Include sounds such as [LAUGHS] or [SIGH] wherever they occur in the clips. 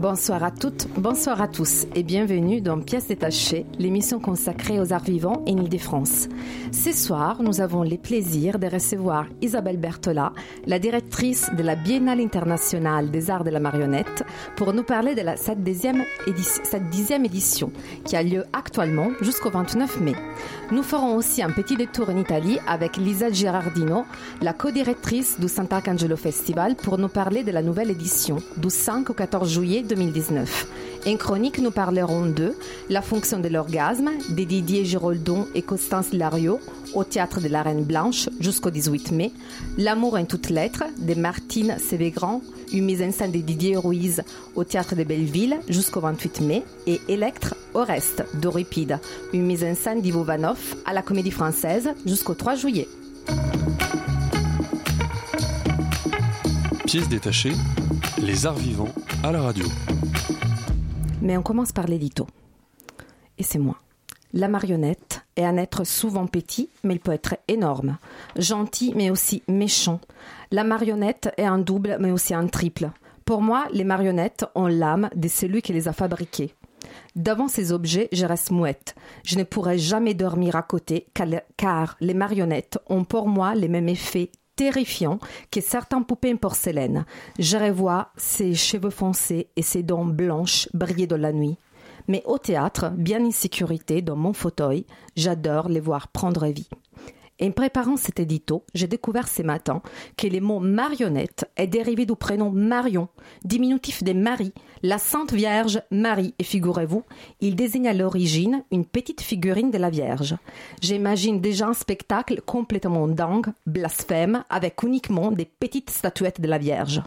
Bonsoir à toutes, bonsoir à tous et bienvenue dans Pièces détachées, l'émission consacrée aux arts vivants en Ile-de-France. Ce soir, nous avons le plaisir de recevoir Isabelle Bertola, la directrice de la Biennale internationale des arts de la marionnette, pour nous parler de la, cette, dixième édition, qui a lieu actuellement jusqu'au 29 mai. Nous ferons aussi un petit détour en Italie avec Lisa Girardino, la co-directrice du Sant'Arcangelo Festival, pour nous parler de la nouvelle édition du 5 au 14 juillet 2019. En chronique, nous parlerons de la fonction de l'orgasme de Didier Giroldon et Constance Lario au théâtre de la Reine Blanche jusqu'au 18 mai, L'amour en toutes lettres de Martine Sévégrand, une mise en scène de Didier Ruiz au théâtre de Belleville jusqu'au 28 mai, et Electre au reste d'Euripide, une mise en scène d'Ivo Vanoff à la Comédie Française jusqu'au 3 juillet. Pièces détachées, les arts vivants à la radio. Mais on commence par l'édito. Et c'est moi. La marionnette est un être souvent petit, mais il peut être énorme, gentil, mais aussi méchant. La marionnette est un double, mais aussi un triple. Pour moi, les marionnettes ont l'âme de celui qui les a fabriquées. Devant ces objets, je reste mouette. Je ne pourrai jamais dormir à côté, car les marionnettes ont pour moi les mêmes effets terrifiants que certains poupées en porcelaine. Je revois ses cheveux foncés et ses dents blanches briller dans la nuit. Mais au théâtre, bien en sécurité dans mon fauteuil, j'adore les voir prendre vie. En préparant cet édito, j'ai découvert ce matin que le mot marionnette est dérivé du prénom Marion, diminutif de Marie, la Sainte Vierge Marie. Et figurez-vous, il désigne à l'origine une petite figurine de la Vierge. J'imagine déjà un spectacle complètement dingue, blasphème, avec uniquement des petites statuettes de la Vierge.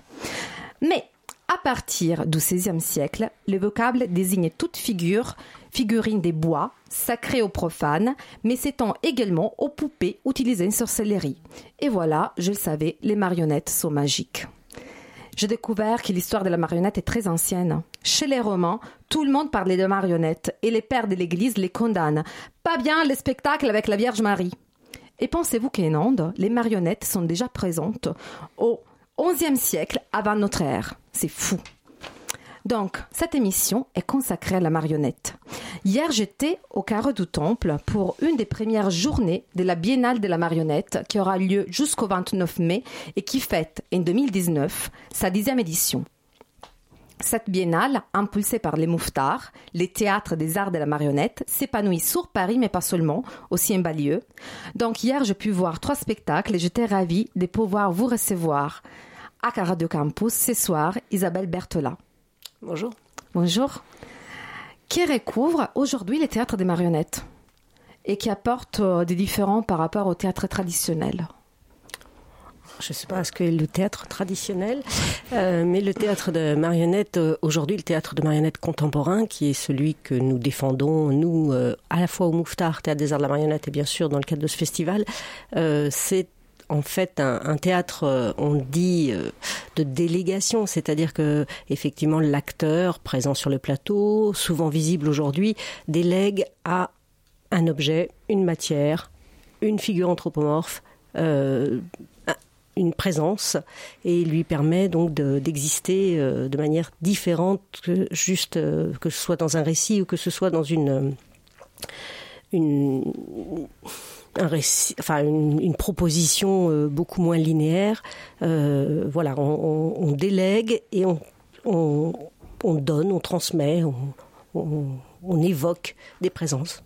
Mais à partir du XVIe siècle, le vocable désigne toute figure, figurine des bois, sacrée aux profanes, mais s'étend également aux poupées utilisées en sorcellerie. Et voilà, je le savais, les marionnettes sont magiques. J'ai découvert que l'histoire de la marionnette est très ancienne. Chez les Romains, tout le monde parlait de marionnettes et les pères de l'Église les condamnent. Pas bien les spectacles avec la Vierge Marie. Et pensez-vous qu'en Inde, les marionnettes sont déjà présentes au XIe siècle avant notre ère? C'est fou. Donc, cette émission est consacrée à la marionnette. Hier, j'étais au carreau du Temple pour une des premières journées de la Biennale de la marionnette qui aura lieu jusqu'au 29 mai et qui fête en 2019 sa dixième édition. Cette biennale, impulsée par les Mouftards, les théâtres des arts de la marionnette, s'épanouit sur Paris, mais pas seulement, aussi en banlieue. Donc hier, j'ai pu voir trois spectacles et j'étais ravie de pouvoir vous recevoir à Radio Campus ce soir, Isabelle Bertola. Bonjour. Bonjour. Qui recouvre aujourd'hui les théâtres des marionnettes et qui apporte euh, des différents par rapport au théâtre traditionnel je ne sais pas ce que le théâtre traditionnel, euh, mais le théâtre de marionnettes, euh, aujourd'hui le théâtre de marionnettes contemporain, qui est celui que nous défendons, nous, à la fois au Mouftar, Théâtre des Arts de la Marionnette, et bien sûr dans le cadre de ce festival, c'est en fait un, théâtre, on dit, de délégation, c'est-à-dire que effectivement l'acteur présent sur le plateau, souvent visible aujourd'hui, délègue à un objet, une matière, une figure anthropomorphe, euh, une présence et lui permet donc d'exister euh, de, manière différente que juste euh, que ce soit dans un récit ou que ce soit dans une une, proposition beaucoup moins linéaire. voilà, on, délègue et on, on, donne, on transmet, on évoque des présences.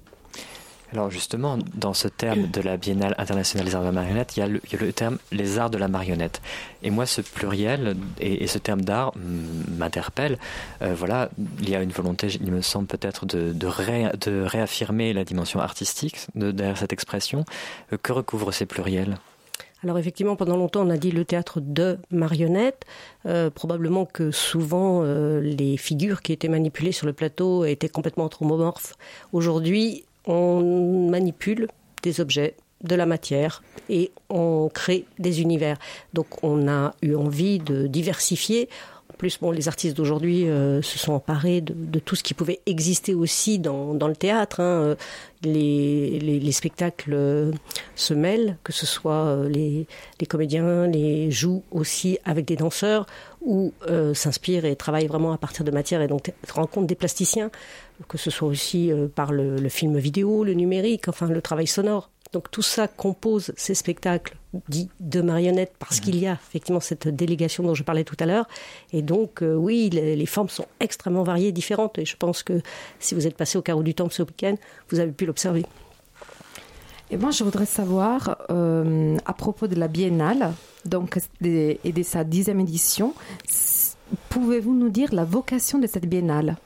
Alors justement, dans ce terme de la Biennale internationale des arts de la marionnette, il y a le, terme les arts de la marionnette. Et moi, ce pluriel et, ce terme d'art m'interpelle. Euh, voilà, il y a une volonté, il me semble peut-être, de, réaffirmer la dimension artistique derrière cette expression. Euh, que recouvre ces pluriels? Alors effectivement, pendant longtemps, on a dit le théâtre de marionnettes. Euh, probablement que souvent, les figures qui étaient manipulées sur le plateau étaient complètement anthropomorphes. Aujourd'hui, on manipule des objets, de la matière et on crée des univers. Donc on a eu envie de diversifier. Plus, bon, les artistes d'aujourd'hui euh, se sont emparés de, tout ce qui pouvait exister aussi dans, le théâtre. Hein. Les, les, spectacles euh, se mêlent, que ce soit euh, les, comédiens les jouent aussi avec des danseurs ou s'inspirent et travaillent vraiment à partir de matière et donc rencontrent des plasticiens, que ce soit aussi par le film vidéo, le numérique, enfin le travail sonore. Donc tout ça compose ces spectacles dits de marionnettes parce qu'il y a effectivement cette délégation dont je parlais tout à l'heure. Et donc euh, oui, les, formes sont extrêmement variées, différentes. Et je pense que si vous êtes passé au carreau du Temple ce week-end, vous avez pu l'observer. Et moi, je voudrais savoir, euh, à propos de la Biennale donc, et de sa dixième édition, pouvez-vous nous dire la vocation de cette Biennale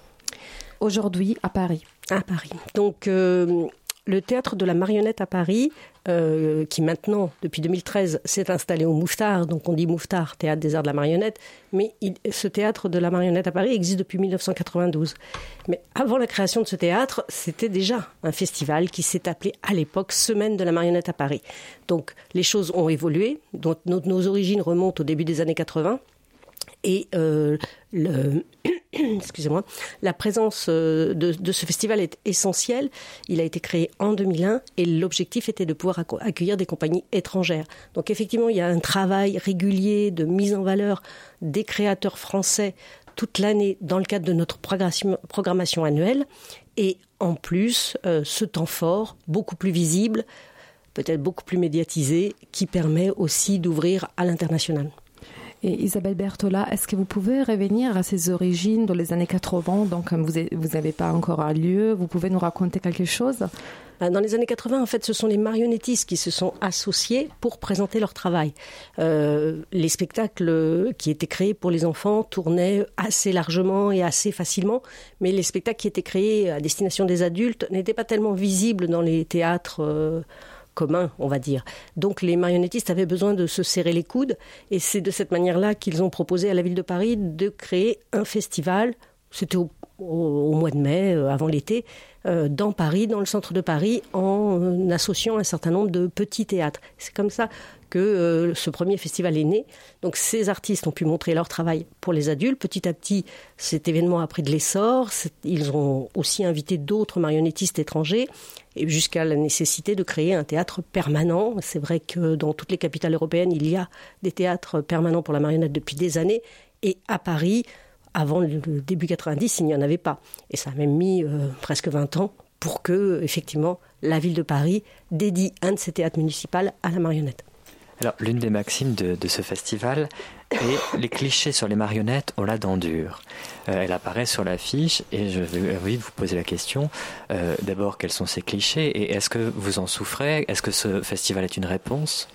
aujourd'hui à Paris? À Paris. Donc, euh, le théâtre de la marionnette à Paris, euh, qui maintenant, depuis 2013, s'est installé au Mouffetard, donc on dit Mouffetard, théâtre des arts de la marionnette, mais ce théâtre de la marionnette à Paris existe depuis 1992. Mais avant la création de ce théâtre, c'était déjà un festival qui s'est appelé à l'époque Semaine de la marionnette à Paris. Donc les choses ont évolué, donc nos origines remontent au début des années 80. Et euh, [CLEARS THROAT] la présence euh, de, ce festival est essentielle. Il a été créé en 2001 et l'objectif était de pouvoir accueillir des compagnies étrangères. Donc effectivement, il y a un travail régulier de mise en valeur des créateurs français toute l'année dans le cadre de notre programmation annuelle. Et en plus, euh, ce temps fort, beaucoup plus visible, peut-être beaucoup plus médiatisé, qui permet aussi d'ouvrir à l'international. Et Isabelle Bertola, est-ce que vous pouvez revenir à ses origines dans les années 80 Donc, vous n'avez pas encore un lieu, vous pouvez nous raconter quelque chose? Bah, dans les années 80, en fait, ce sont les marionnettistes qui se sont associés pour présenter leur travail. Euh, les spectacles qui étaient créés pour les enfants tournaient assez largement et assez facilement, mais les spectacles qui étaient créés à destination des adultes n'étaient pas tellement visibles dans les théâtres. Euh, commun, on va dire. Donc les marionnettistes avaient besoin de se serrer les coudes et c'est de cette manière-là qu'ils ont proposé à la ville de Paris de créer un festival. C'était au, mois de mai, euh, avant l'été, euh, dans Paris, dans le centre de Paris, en euh, associant un certain nombre de petits théâtres. C'est comme ça que euh, ce premier festival est né. Donc ces artistes ont pu montrer leur travail pour les adultes. Petit à petit, cet événement a pris de l'essor. Ils ont aussi invité d'autres marionnettistes étrangers et jusqu'à la nécessité de créer un théâtre permanent. C'est vrai que dans toutes les capitales européennes, il y a des théâtres permanents pour la marionnette depuis des années. Et à Paris, avant le début 90, il n'y en avait pas. Et ça a même mis euh, presque 20 ans pour que, effectivement, la ville de Paris dédie un de ses théâtres municipaux à la marionnette. Alors, l'une des maximes de, ce festival est les clichés sur les marionnettes ont la dent dure. Euh, elle apparaît sur l'affiche et je vais envie de vous poser la question. Euh, d'abord, quels sont ces clichés et est-ce que vous en souffrez? Est-ce que ce festival est une réponse?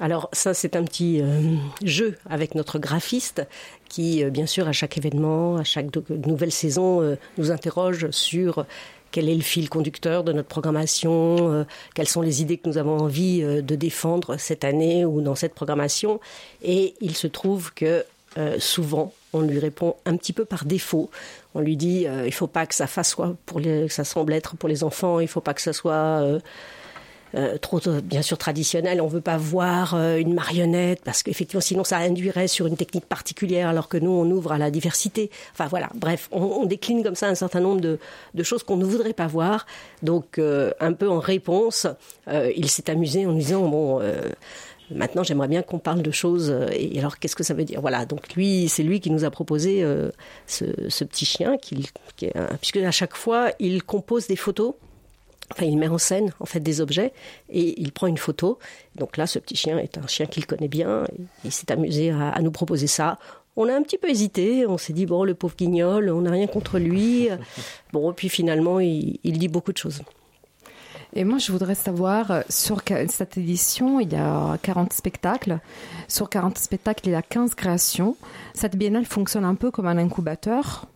Alors ça, c'est un petit euh, jeu avec notre graphiste qui, bien sûr, à chaque événement, à chaque nouvelle saison, nous interroge sur quel est le fil conducteur de notre programmation, euh, quelles sont les idées que nous avons envie euh, de défendre cette année ou dans cette programmation. Et il se trouve que euh, souvent, on lui répond un petit peu par défaut. On lui dit, il ne faut pas que ça fasse pour ça semble être pour les enfants, il ne faut pas que ça soit euh, trop bien sûr traditionnel. On veut pas voir euh, une marionnette parce qu'effectivement sinon ça induirait sur une technique particulière alors que nous on ouvre à la diversité. Enfin voilà, bref, on, décline comme ça un certain nombre de, choses qu'on ne voudrait pas voir. Donc euh, un peu en réponse, il s'est amusé en disant bon. Maintenant, j'aimerais bien qu'on parle de choses. Et alors, qu'est-ce que ça veut dire? Voilà. Donc, lui, c'est lui qui nous a proposé ce, petit chien, puisque à chaque fois, il compose des photos Enfin, il met en scène en fait des objets et il prend une photo. Donc là, ce petit chien est un chien qu'il connaît bien. il s'est amusé à, nous proposer ça. On a un petit peu hésité. On s'est dit bon, le pauvre guignol, on n'a rien contre lui. [LAUGHS] Bon, puis finalement, il, dit beaucoup de choses. Et moi, je voudrais savoir, sur cette édition, il y a 40 spectacles. Sur 40 spectacles, il y a 15 créations. Cette biennale fonctionne un peu comme un incubateur?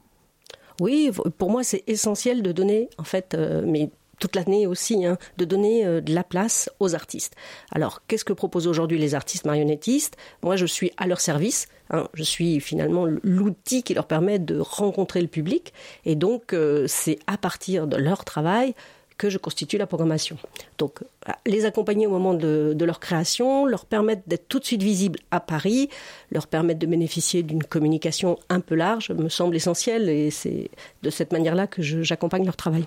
Oui, pour moi, c'est essentiel de donner, en fait, euh, mais toute l'année aussi, hein, de donner euh, de la place aux artistes. Alors, qu'est-ce que proposent aujourd'hui les artistes marionnettistes? Moi, je suis à leur service. Hein. je suis finalement l'outil qui leur permet de rencontrer le public. Et donc, euh, c'est à partir de leur travail que je constitue la programmation. Donc, les accompagner au moment de, leur création, leur permettre d'être tout de suite visibles à Paris, leur permettre de bénéficier d'une communication un peu large, me semble essentiel et c'est de cette manière-là que j'accompagne leur travail.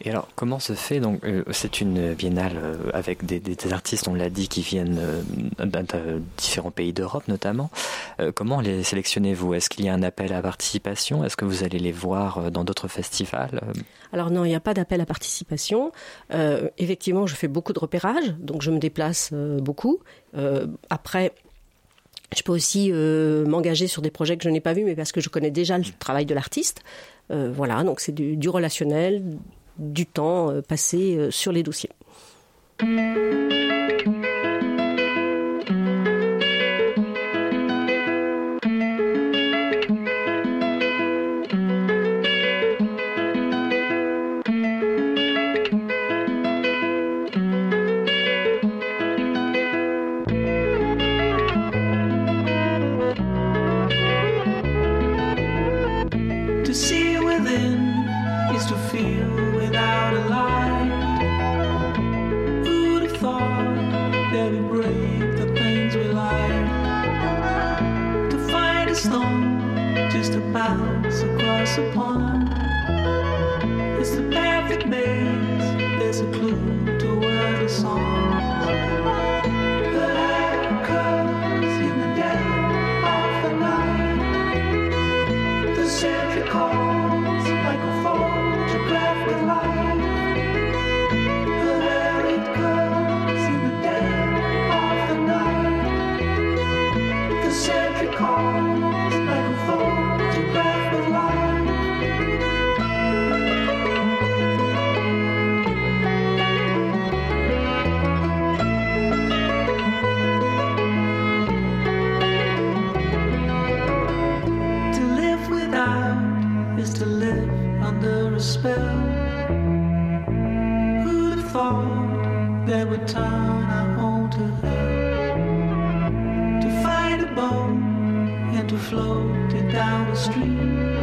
Et alors, comment se fait donc euh, C'est une biennale euh, avec des, artistes, on l'a dit, qui viennent euh, de différents pays d'Europe notamment. comment les sélectionnez-vous? Est-ce qu'il y a un appel à participation? Est-ce que vous allez les voir dans d'autres festivals? Alors non, il n'y a pas d'appel à participation. effectivement, je fais beaucoup de repérage, donc je me déplace beaucoup. après, je peux aussi m'engager sur des projets que je n'ai pas vus, mais parce que je connais déjà le travail de l'artiste. voilà, donc c'est du, relationnel, du temps euh, passé euh, sur les dossiers. Soirée,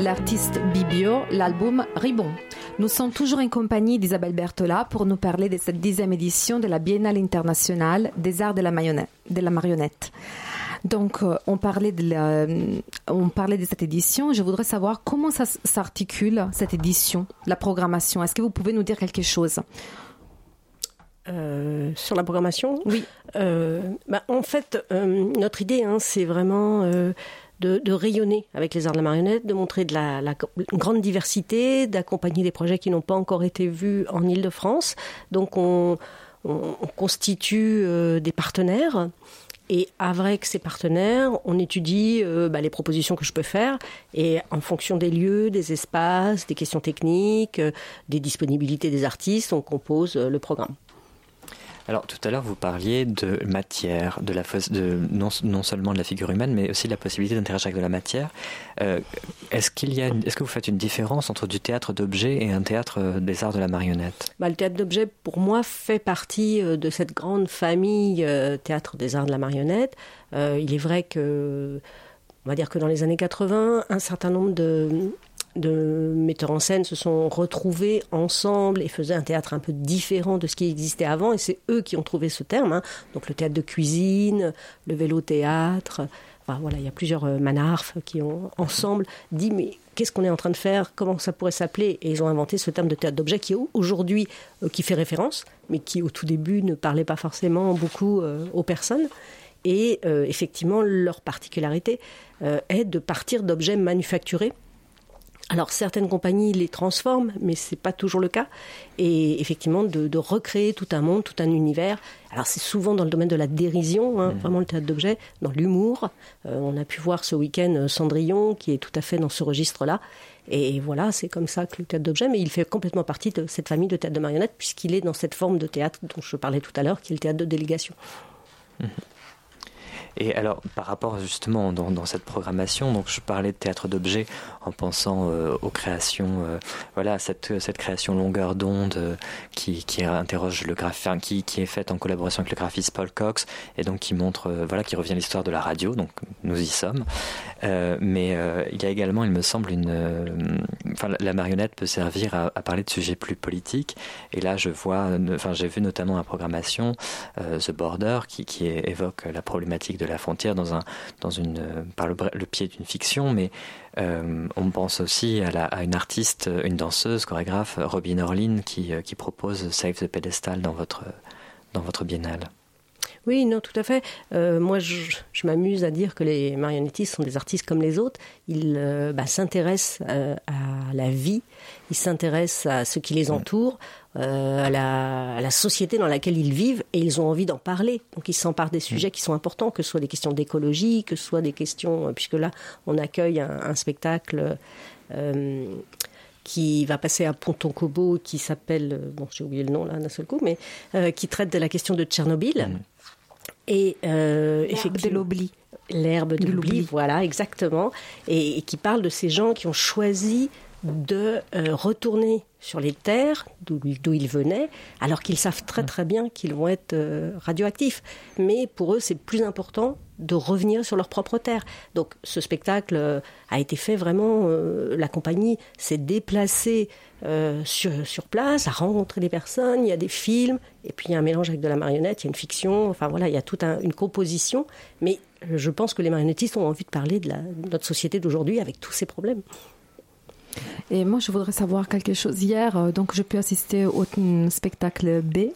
L'artiste Bibio, l'album Ribon. Nous sommes toujours en compagnie d'Isabelle Bertola pour nous parler de cette dixième édition de la Biennale internationale des arts de la, de la marionnette. Donc, euh, on, parlait de euh, on parlait de cette édition. Je voudrais savoir comment ça s'articule, cette édition, la programmation. Est-ce que vous pouvez nous dire quelque chose? Euh, sur la programmation? Oui. Bah, en fait, notre idée, hein, c'est vraiment de, rayonner avec les arts de la marionnette, de montrer de la, grande diversité, d'accompagner des projets qui n'ont pas encore été vus en Ile-de-France. Donc on, constitue euh, des partenaires. Et avec ces partenaires, on étudie euh, bah, les propositions que je peux faire et en fonction des lieux, des espaces, des questions techniques, euh, des disponibilités des artistes, on compose le programme. Alors tout à l'heure vous parliez de matière, de la non, non, seulement de la figure humaine, mais aussi de la possibilité d'interagir avec de la matière. Euh, est-ce qu'il y a, est-ce que vous faites une différence entre du théâtre d'objets et un théâtre euh, des arts de la marionnette? Bah, Le théâtre d'objets, pour moi, fait partie euh, de cette grande famille théâtre des arts de la marionnette. il est vrai que, on va dire que dans les années 80, un certain nombre de de metteurs en scène se sont retrouvés ensemble et faisaient un théâtre un peu différent de ce qui existait avant. Et c'est eux qui ont trouvé ce terme. Hein. Donc le théâtre de cuisine, le vélo-théâtre. Enfin, voilà, il y a plusieurs euh, manarfs qui ont ensemble dit mais qu'est-ce qu'on est en train de faire? Comment ça pourrait s'appeler? Et ils ont inventé ce terme de théâtre d'objet qui aujourd'hui euh, qui fait référence, mais qui au tout début ne parlait pas forcément beaucoup euh, aux personnes. Et effectivement, leur particularité est de partir d'objets manufacturés alors certaines compagnies les transforment, mais c'est pas toujours le cas. Et effectivement, de, recréer tout un monde, tout un univers. Alors c'est souvent dans le domaine de la dérision, hein, mmh. vraiment le théâtre d'objets, dans l'humour. Euh, on a pu voir ce week-end euh, Cendrillon, qui est tout à fait dans ce registre-là. Et voilà, c'est comme ça que le théâtre d'objets, mais il fait complètement partie de cette famille de théâtre de marionnettes, puisqu'il est dans cette forme de théâtre dont je parlais tout à l'heure, qui est le théâtre de délégation. Mmh. Et alors, par rapport justement dans, cette programmation, donc je parlais de théâtre d'objets en pensant euh, aux créations, euh, voilà, cette, cette création longueur d'onde euh, qui, interroge le graphien, qui, qui est faite en collaboration avec le graphiste Paul Cox et donc qui montre, voilà, qui revient l'histoire de la radio. Donc nous y sommes. mais il y a également, il me semble, une, enfin, la marionnette peut servir à, parler de sujets plus politiques. Et là, je vois, enfin, j'ai vu notamment la programmation The Border qui, qui évoque la problématique de de la frontière dans un, dans une, par le, pied d'une fiction, mais euh, on pense aussi à, une artiste, une danseuse, chorégraphe, Robin Orlin, qui, euh, qui propose Save the Pedestal dans votre, dans votre biennale. Oui, non, tout à fait. Euh, moi, je, m'amuse à dire que les marionnettistes sont des artistes comme les autres. Ils bah, s'intéressent à la vie, ils s'intéressent à ce qui les entoure, euh, à, la, société dans laquelle ils vivent et ils ont envie d'en parler. Donc ils s'emparent des sujets qui sont importants, que ce soit des questions d'écologie, que ce soit des questions, euh, puisque là on accueille un, spectacle euh, qui va passer à Ponton-Cobo, qui s'appelle, bon j'ai oublié le nom là d'un seul coup, mais qui traite de la question de Tchernobyl. Mmh. Et L'herbe de l'oubli. L'herbe de l'oubli, voilà, exactement. et, qui parle de ces gens qui ont choisi de euh, retourner sur les terres d'où ils venaient, alors qu'ils savent très très bien qu'ils vont être euh, radioactifs. Mais pour eux, c'est plus important de revenir sur leur propre terre. Donc ce spectacle euh, a été fait vraiment, la compagnie s'est déplacée sur, sur place, a rencontré des personnes, il y a des films, et puis il y a un mélange avec de la marionnette, il y a une fiction, enfin voilà, il y a toute une composition. Mais je pense que les marionnettistes ont envie de parler de notre société d'aujourd'hui avec tous ces problèmes. Et moi, je voudrais savoir quelque chose. Hier, euh, donc, je peux assister au spectacle B,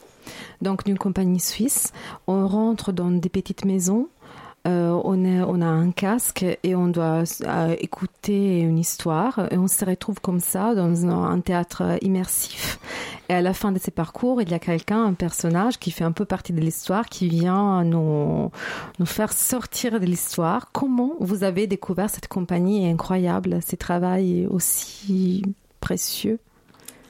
donc d'une compagnie suisse. On rentre dans des petites maisons euh, on, a un casque et on doit euh, écouter une histoire et on se retrouve comme ça dans un, théâtre immersif. Et à la fin de ces parcours, il y a quelqu'un, un personnage qui fait un peu partie de l'histoire, qui vient nous, nous faire sortir de l'histoire. Comment vous avez découvert cette compagnie incroyable, ces travail aussi précieux?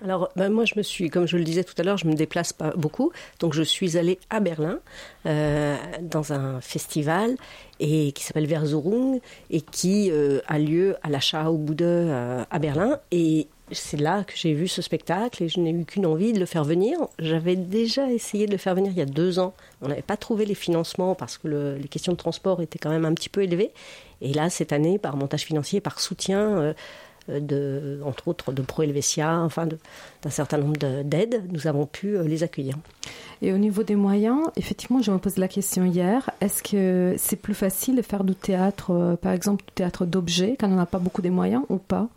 Alors, ben, moi, je me suis, comme je le disais tout à l'heure, je me déplace pas beaucoup. Donc, je suis allée à Berlin euh, dans un festival et qui s'appelle Verzurung et qui euh, a lieu à la Schaubude euh, à Berlin. Et c'est là que j'ai vu ce spectacle et je n'ai eu qu'une envie de le faire venir. J'avais déjà essayé de le faire venir il y a deux ans. On n'avait pas trouvé les financements parce que les questions de transport étaient quand même un petit peu élevées. Et là, cette année, par montage financier, par soutien de, entre autres de Pro Helvetia, enfin d'un certain nombre d'aides, nous avons pu euh, les accueillir. Et au niveau des moyens, effectivement, je me posais la question hier, est-ce que c'est plus facile de faire du théâtre, euh, par exemple, du théâtre d'objets, quand on n'a pas beaucoup de moyens ou pas?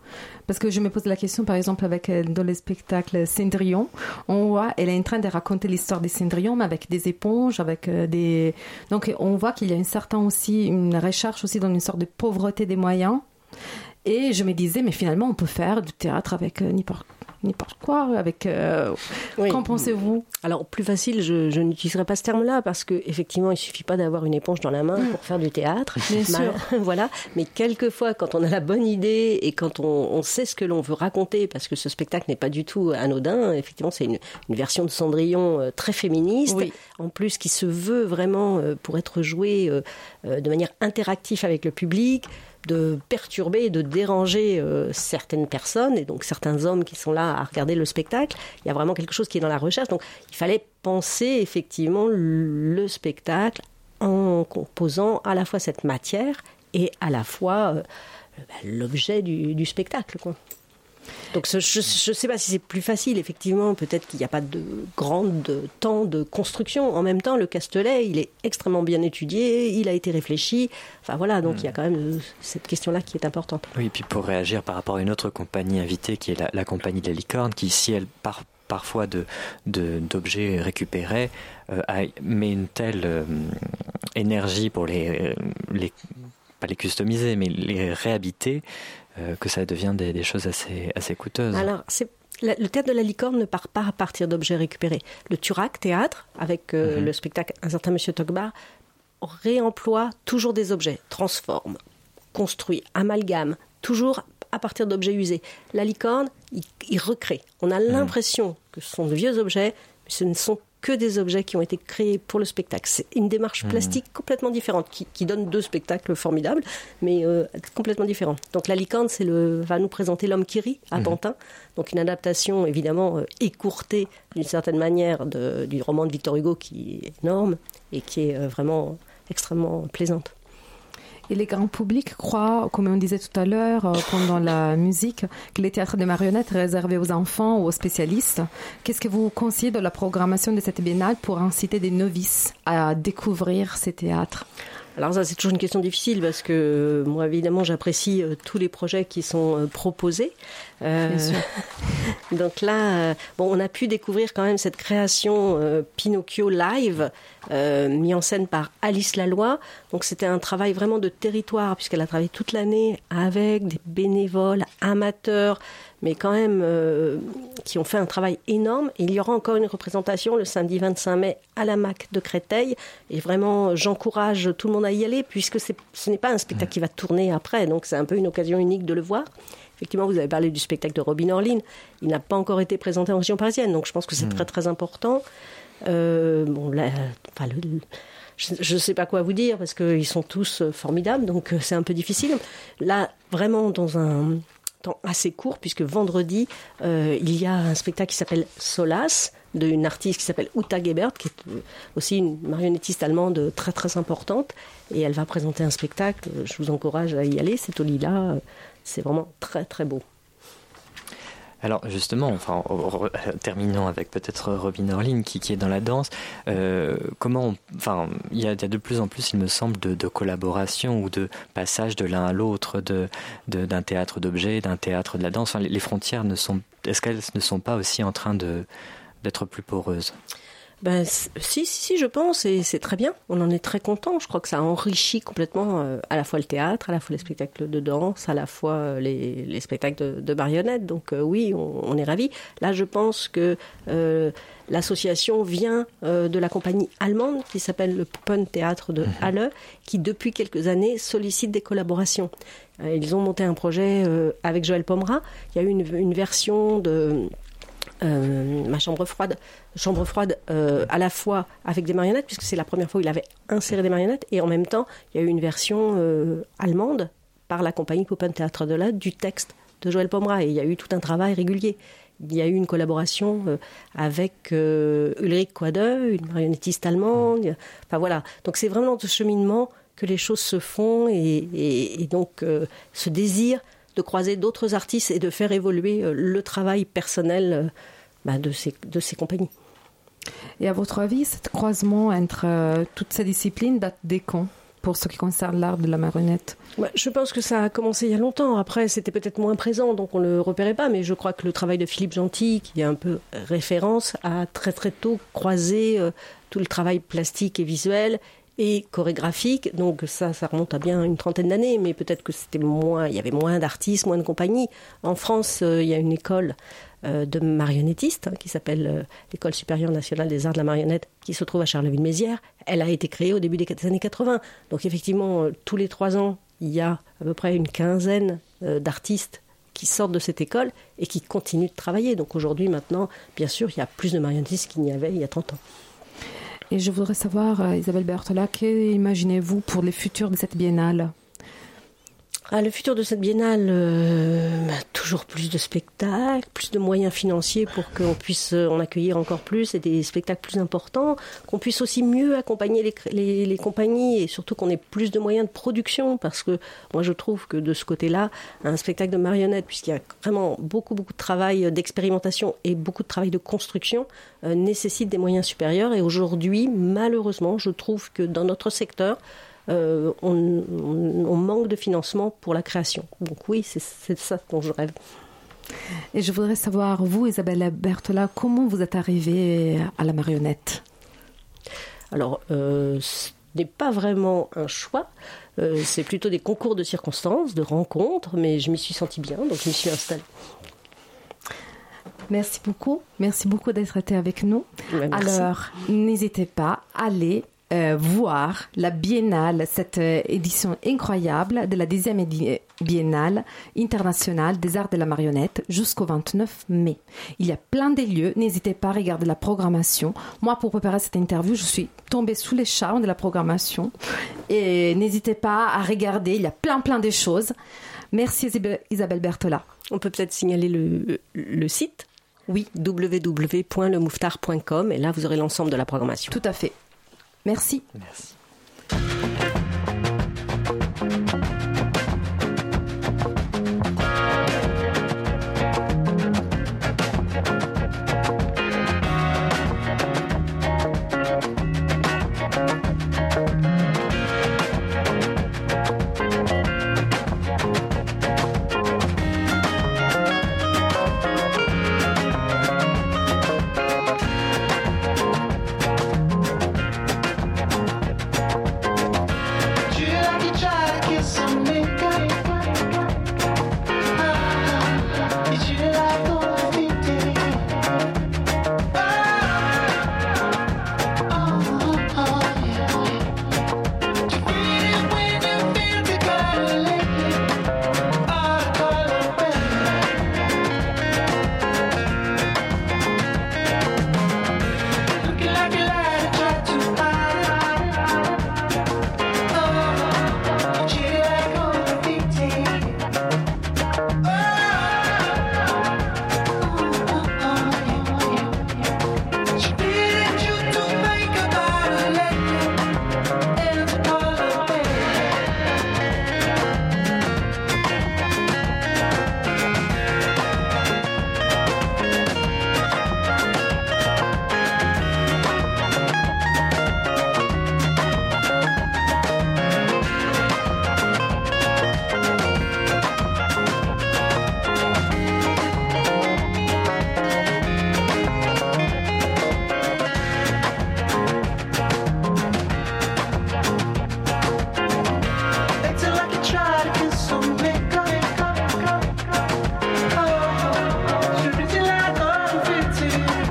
Parce que je me pose la question, par exemple, avec euh, dans le spectacle Cendrillon, on voit, elle est en train de raconter l'histoire des Cendrillons, mais avec des éponges, avec des... Donc on voit qu'il y a une certaine aussi, une recherche aussi dans une sorte de pauvreté des moyens et je me disais, mais finalement, on peut faire du théâtre avec euh, n'importe n'importe quoi avec. Euh, qu'en pensez-vous? Alors plus facile, je, n'utiliserai pas ce terme-là parce que effectivement, il suffit pas d'avoir une éponge dans la main pour faire du théâtre. Bien sûr. [LAUGHS] voilà. Mais quelquefois, quand on a la bonne idée et quand on, sait ce que l'on veut raconter, parce que ce spectacle n'est pas du tout anodin. Effectivement, c'est une, version de Cendrillon euh, très féministe, en plus qui se veut vraiment euh, pour être joué de manière interactive avec le public de perturber et de déranger euh, certaines personnes et donc certains hommes qui sont là à regarder le spectacle. Il y a vraiment quelque chose qui est dans la recherche. Donc il fallait penser effectivement le spectacle en composant à la fois cette matière et à la fois euh, bah, l'objet du, spectacle. Donc je ne sais pas si c'est plus facile, effectivement, peut-être qu'il n'y a pas de grand temps de construction. En même temps, le Castelet, il est extrêmement bien étudié, il a été réfléchi. Enfin voilà, donc il y a quand même euh, cette question-là qui est importante. Oui, et puis pour réagir par rapport à une autre compagnie invitée, qui est la, compagnie de la licorne, qui si elle part parfois de, d'objets récupérés, euh, met une telle euh, énergie pour les, les, pas les customiser, mais les réhabiter, euh, que ça devient des, choses assez, assez coûteuses. Alors, le théâtre de la licorne ne part pas à partir d'objets récupérés. Le Turac théâtre, avec euh, mhm. le spectacle Un certain Monsieur Togbar, réemploie toujours des objets, transforme, construit, amalgame, toujours à partir d'objets usés. La licorne, il, recrée. On a mhm. l'impression que ce sont de vieux objets, mais ce ne sont que des objets qui ont été créés pour le spectacle. C'est une démarche mmh. plastique complètement différente qui, donne deux spectacles formidables, mais euh, complètement différents. Donc la licorne, c'est le va nous présenter l'homme qui rit à mmh. Pantin. Donc une adaptation évidemment euh, écourtée d'une certaine manière du roman de Victor Hugo qui est énorme et qui est euh, vraiment extrêmement plaisante. Et les grands publics croient, comme on disait tout à l'heure euh, pendant la musique, que les théâtres de marionnettes réservés aux enfants ou aux spécialistes. Qu'est-ce que vous conseillez de la programmation de cette biennale pour inciter des novices à découvrir ces théâtres? Alors ça, c'est toujours une question difficile parce que euh, moi, évidemment, j'apprécie euh, tous les projets qui sont euh, proposés. [LAUGHS] donc là, bon, on a pu découvrir quand même cette création Pinocchio live, mis en scène par Alice Laloy. Donc c'était un travail vraiment de territoire puisqu'elle a travaillé toute l'année avec des bénévoles, amateurs, mais quand même euh, qui ont fait un travail énorme. il y aura encore une représentation le samedi 25 mai à la MAC de Créteil. Et vraiment, j'encourage tout le monde à y aller, puisque ce n'est pas un spectacle qui va tourner après. Donc c'est un peu une occasion unique de le voir. Effectivement, vous avez parlé du spectacle de Robin Orlin. Il n'a pas encore été présenté en région parisienne, donc je pense que c'est hmm. très très important. Euh, bon, enfin, je ne sais pas quoi vous dire parce qu'ils sont tous formidables, donc euh, c'est un peu difficile. Là, vraiment dans un temps assez court, puisque vendredi, euh, il y a un spectacle qui s'appelle Solas, d'une artiste qui s'appelle Uta Gebert, qui est euh, aussi une marionnettiste allemande très très importante. Et elle va présenter un spectacle. Je vous encourage à y aller. C'est au Lila. C'est vraiment très très beau. Alors justement, enfin, terminons avec peut-être Robin Orlin qui, qui, est dans la danse. Euh, comment, enfin, il y, a, de plus en plus, il me semble, de, collaboration ou de passage de l'un à l'autre, de, d'un théâtre d'objets, d'un théâtre de la danse. les, les, frontières ne sont, est-ce qu'elles ne sont pas aussi en train de d'être plus poreuses? Ben, si, si, je pense, et c'est très bien. On en est très content. Je crois que ça enrichit complètement euh, à la fois le théâtre, à la fois les spectacles de danse, à la fois euh, les, les spectacles de, marionnettes. Donc euh, oui, on, est ravis. Là, je pense que l'association vient de la compagnie allemande qui s'appelle le Puppen Théâtre de mhm. Halle, qui depuis quelques années sollicite des collaborations. ils ont monté un projet avec Joël Pomera. Il y a eu une, une version de euh, ma chambre froide, chambre froide euh, à la fois avec des marionnettes, puisque c'est la première fois où il avait inséré des marionnettes, et en même temps, il y a eu une version euh, allemande par la compagnie Popen Théâtre de la du texte de Joël Pomera, et il y a eu tout un travail régulier. Il y a eu une collaboration avec Ulrich Quade, une marionnettiste allemande. Enfin voilà. Donc c'est vraiment dans ce cheminement que les choses se font et, et donc ce désir de croiser d'autres artistes et de faire évoluer euh, le travail personnel euh, bah, de, ces, de ces compagnies. Et à votre avis, ce croisement entre euh, toutes ces disciplines date des quand pour ce qui concerne l'art de la marionnette? Je pense que ça a commencé il y a longtemps. Après, c'était peut-être moins présent, donc on ne le repérait pas. Mais je crois que le travail de Philippe Gentil, qui est un peu référence, a très très tôt croisé tout le travail plastique et visuel et chorégraphique. Donc ça, ça remonte à bien une trentaine d'années, mais peut-être que c'était moins, il y avait moins d'artistes, moins de compagnies. En France, euh, il y a une école euh, de marionnettistes hein, qui s'appelle euh, l'École supérieure nationale des arts de la marionnette, qui se trouve à Charleville-Mézières. Elle a été créée au début des années 80. Donc effectivement, tous les trois ans, il y a à peu près une quinzaine d'artistes qui sortent de cette école et qui continuent de travailler. Donc aujourd'hui, maintenant, bien sûr, il y a plus de marionnettistes qu'il n'y avait il y a 30 ans. Et je voudrais savoir, euh, Isabelle Bertola, qu'imaginez-vous pour les futurs de cette biennale? Ah, le futur de cette biennale, euh, bah, toujours plus de spectacles, plus de moyens financiers pour qu'on puisse euh, en accueillir encore plus et des spectacles plus importants, qu'on puisse aussi mieux accompagner les, les, compagnies et surtout qu'on ait plus de moyens de production parce que moi je trouve que de ce côté-là, un spectacle de marionnette, puisqu'il y a vraiment beaucoup beaucoup de travail d'expérimentation et beaucoup de travail de construction, euh, nécessite des moyens supérieurs. Et aujourd'hui, malheureusement, je trouve que dans notre secteur, euh, on, manque de financement pour la création. Donc oui, c'est ça dont je rêve. Et je voudrais savoir, vous, Isabelle Bertola, comment vous êtes arrivée à la marionnette? Alors, euh, ce n'est pas vraiment un choix. Euh, c'est plutôt des concours de circonstances, de rencontres, mais je m'y suis sentie bien, donc je m'y suis installée. Merci beaucoup. Merci beaucoup d'être été avec nous. Alors, n'hésitez pas, allez euh, voir la biennale, cette euh, édition incroyable de la dixième biennale internationale des arts de la marionnette jusqu'au 29 mai. Il y a plein de lieux, n'hésitez pas à regarder la programmation. Moi, pour préparer cette interview, je suis tombée sous les charmes de la programmation et n'hésitez pas à regarder, il y a plein plein de choses. Merci Isabelle Bertola. On peut peut-être signaler le, le site? Oui. www.lemouftar.com et là vous aurez l'ensemble de la programmation. Tout à fait. Merci. Thank you.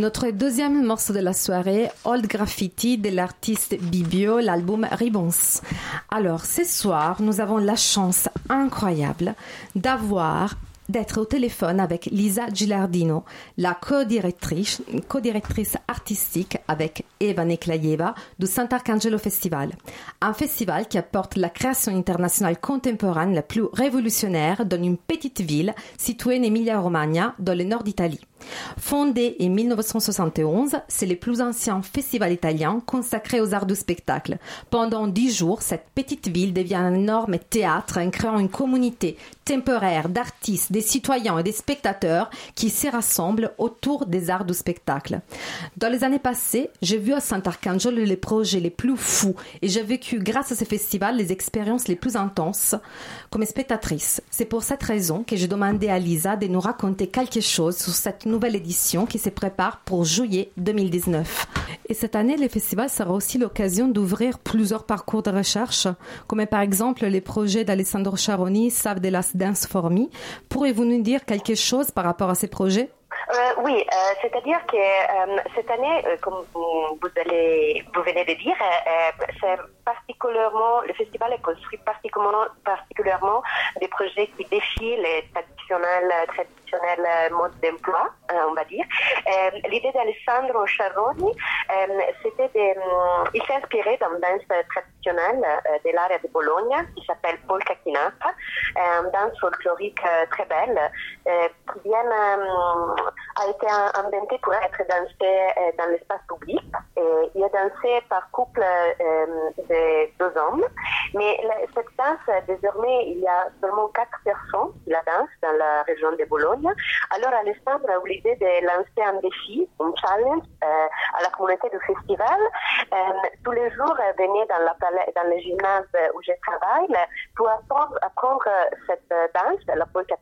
Notre deuxième morceau de la soirée, Old Graffiti de l'artiste Bibio, l'album Ribbons. Alors, ce soir, nous avons la chance incroyable d'avoir d'être au téléphone avec Lisa Gilardino, la co-directrice, co-directrice artistique avec Eva Neklajeva du Sant'Arcangelo Festival. Un festival qui apporte la création internationale contemporaine la plus révolutionnaire dans une petite ville située en Emilia-Romagna, dans le nord d'Italie. Fondé en 1971, c'est le plus ancien festival italien consacré aux arts du spectacle. Pendant dix jours, cette petite ville devient un énorme théâtre en créant une communauté temporaire d'artistes, des citoyens et des spectateurs qui se rassemblent autour des arts du spectacle. Dans les années passées, j'ai vu à Sant'Arcangelo les projets les plus fous et j'ai vécu grâce à ce festival les expériences les plus intenses comme spectatrice. C'est pour cette raison que j'ai demandé à Lisa de nous raconter quelque chose sur cette nouvelle édition qui se prépare pour juillet 2019. Et cette année, le festival sera aussi l'occasion d'ouvrir plusieurs parcours de recherche, comme par exemple les projets d'Alessandro Charoni, Save de las Dance for Me. Pourriez-vous nous dire quelque chose par rapport à ces projets? Euh, oui, euh, c'est-à-dire que euh, cette année, euh, comme vous, allez, vous venez de dire, euh, c'est particulièrement, le festival est construit particulièrement, des projets qui défient les traditionnels, traditionnels modes d'emploi, on va dire. L'idée d'Alessandro Charoni, c'était de, il s'est inspiré d'une danse traditionnelle de l'area de Bologna qui s'appelle polka chinata, une danse folklorique très belle qui a été inventé pour être dansé dans l'espace public. Il est dansé par couple de deux hommes. Mais cette danse, désormais, il y a seulement quatre personnes qui la dansent dans la région de Bologne. Alors, Alessandro a eu l'idée de lancer un défi, un challenge à la communauté du festival. tous les jours, venez dans, le gymnase où je travaille pour apprendre, cette danse, la polka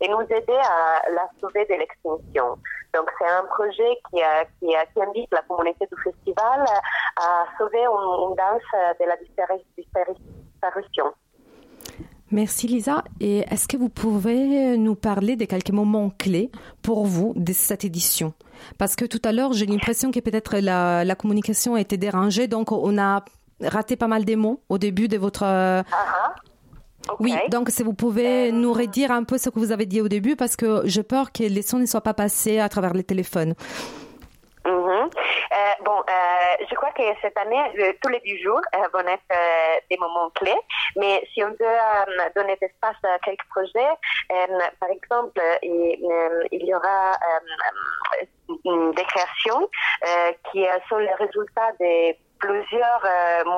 et nous aider à la sauver de l'extinction. Donc c'est un projet qui, qui, qui, invite la communauté du festival à sauver une, une danse de la disparition. Merci Lisa. Et est-ce que vous pouvez nous parler de quelques moments clés pour vous de cette édition? Parce que tout à l'heure, j'ai l'impression que peut-être la, la, communication a été dérangée, donc on a raté pas mal des mots au début de votre... Uh -huh. Okay. Oui, donc si vous pouvez euh... nous redire un peu ce que vous avez dit au début, parce que j'ai peur que les sons ne soient pas passés à travers les téléphones. Mm -hmm. euh, bon, euh, je crois que cette année, tous les 10 jours vont être des moments clés, mais si on veut donner d'espace à quelques projets, par exemple, il, il y aura des créations qui sont les résultats de plusieurs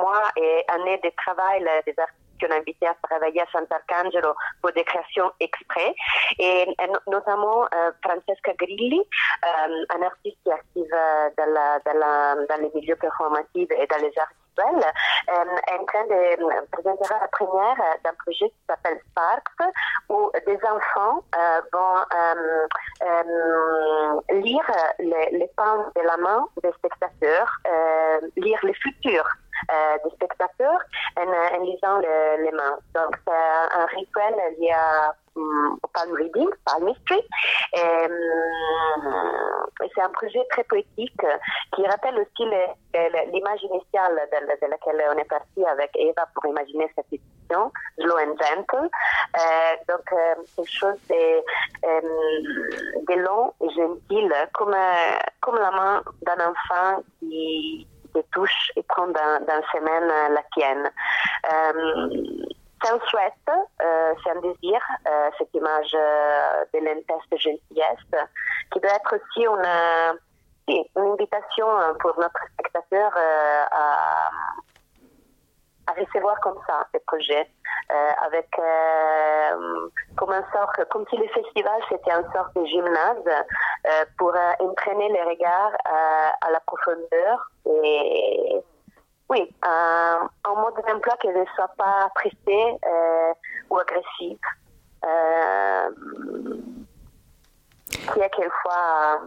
mois et années de travail des artistes qu'on a invité à travailler à Sant'Arcangelo pour des créations exprès. Et, et notamment euh, Francesca Grilli, euh, un artiste qui est active dans, dans, les milieux performatifs et dans les arts euh, est en train de présenter la première d'un projet qui s'appelle Sparks, où des enfants vont lire les, les pans de la main des spectateurs, lire les futurs euh, des spectateurs en, lisant le, les mains. Donc c'est un rituel lié à, um, au palm reading, palmistry. Et, um, c'est un projet très poétique qui rappelle aussi l'image initiale de, laquelle on est parti avec Eva pour imaginer cette édition, Slow and Gentle. Euh, donc euh, quelque chose de, de long et gentil, comme, comme la main d'un enfant qui touche et prend dans, dans ses mains la tienne. Euh, c'est un souhait, euh, c'est un désir, euh, cette image de lentesse de gentillesse, qui doit être aussi une, une invitation pour notre spectateur à, à recevoir comme ça ces projets, euh, avec euh, comme un sort, comme si le festival c'était un sort de gymnase euh, pour entraîner les regards à la profondeur et oui, un, mode d'emploi qui ne soit pas pressé ou agressif, qui est quelquefois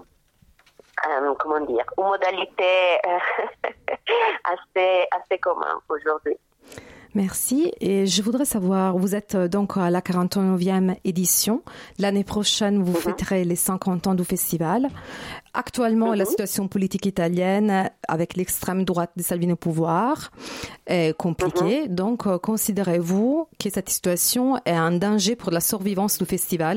comment dire, une modalité [LAUGHS] assez, assez commune aujourd'hui. Merci. Et je voudrais savoir, vous êtes donc à la 49e édition. L'année prochaine, vous mm -hmm. fêterez les 50 ans du festival. Actuellement, la situation politique italienne, avec l'extrême droite de Salvini au pouvoir, est compliquée. Donc, euh, considérez-vous que cette situation est un danger pour la survivance du festival?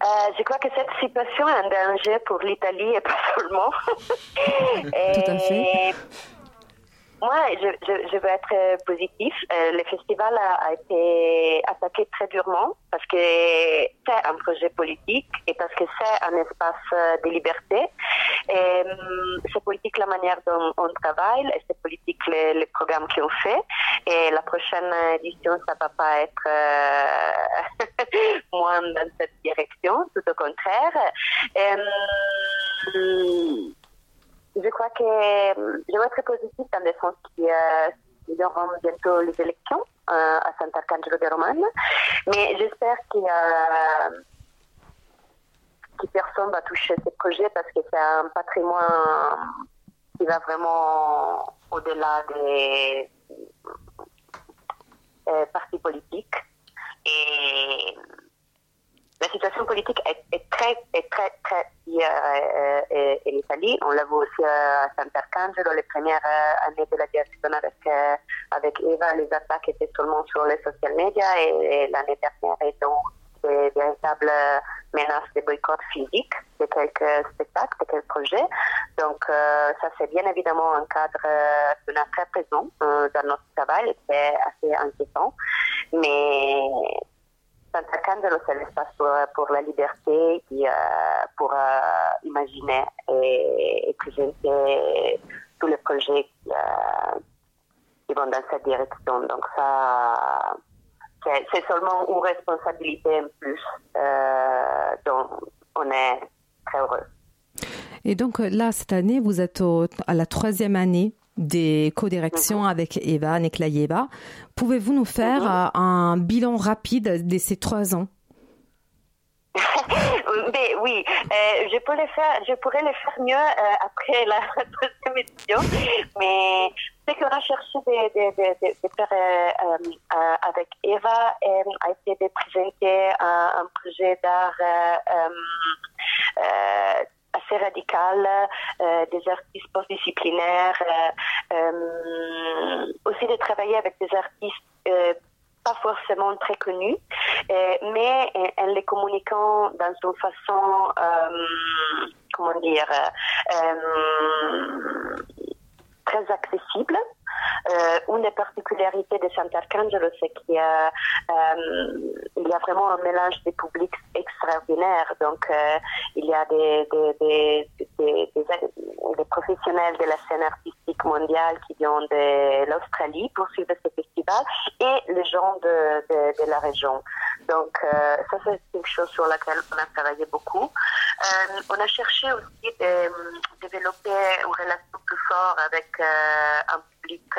Euh, je crois que cette situation est un danger pour l'Italie et pas seulement. Tout à fait. Moi, je, je, je veux être euh, positif. Euh, le festival a, été attaqué très durement parce que c'est un projet politique et parce que c'est un espace euh, de liberté. Hum, c'est politique la manière dont on travaille, et c'est politique les, les programmes qu'on fait. Et la prochaine édition, ça va pas être [LAUGHS] moins dans cette direction, tout au contraire. Hum, je crois que euh, je vais être positive dans le sens qu'il y aura bientôt les élections euh, à Sant'Arcangelo de Romane. Mais j'espère y a que personne va toucher ce projet parce que c'est un patrimoine qui va vraiment au-delà des euh, partis politiques. Et la situation politique est, est très, est très, très liée euh, euh, en Italie. On l'a vu aussi euh, à Sant'Arcangelo, les premières euh, années de la direction avec, euh, avec Eva, les attaques étaient seulement sur les social media et, et l'année dernière, ont des véritables menaces de boycott physique de quelques spectacles, de quelques projets. Donc, euh, ça, c'est bien évidemment un cadre euh, qu'on a très présent euh, dans notre travail c'est assez inquiétant. Mais Sant'Arcangelo, c'est l'espace pour, pour la liberté, qui, euh, pour euh, imaginer et, présenter tous les projets qui, euh, qui vont dans cette direction. Donc ça, c'est seulement une responsabilité en plus euh, dont on est très heureux. Et donc euh, là, cette année, vous êtes à la troisième année des co-directions avec Eva Neklaeva. Pouvez-vous nous faire euh, un bilan rapide de ces trois ans? Mais [LAUGHS] oui, euh, je, le faire, je pourrais le faire mieux euh, après la [LAUGHS] deuxième édition, mais ce qu'on a cherché de, de, de, de, de faire euh, euh, avec Eva euh, a été de présenter un, un projet d'art euh, des artistes postdisciplinaires, euh, euh, aussi de travailler avec des artistes pas forcément très connus, mais en les communiquant dans une façon, comment dire, très accessible. Une des particularités de Sant'Arcangelo, c'est qu'il y a, y a vraiment un mélange des publics extraordinaire. Donc, il y a des, des, professionnels de la scène artistique mondiale qui viennent de l'Australie pour suivre ce festival et les gens de, la région. Donc, euh, ça, c'est quelque chose sur laquelle on a travaillé beaucoup. Euh, on a cherché aussi de euh, développer une relation plus forte avec un public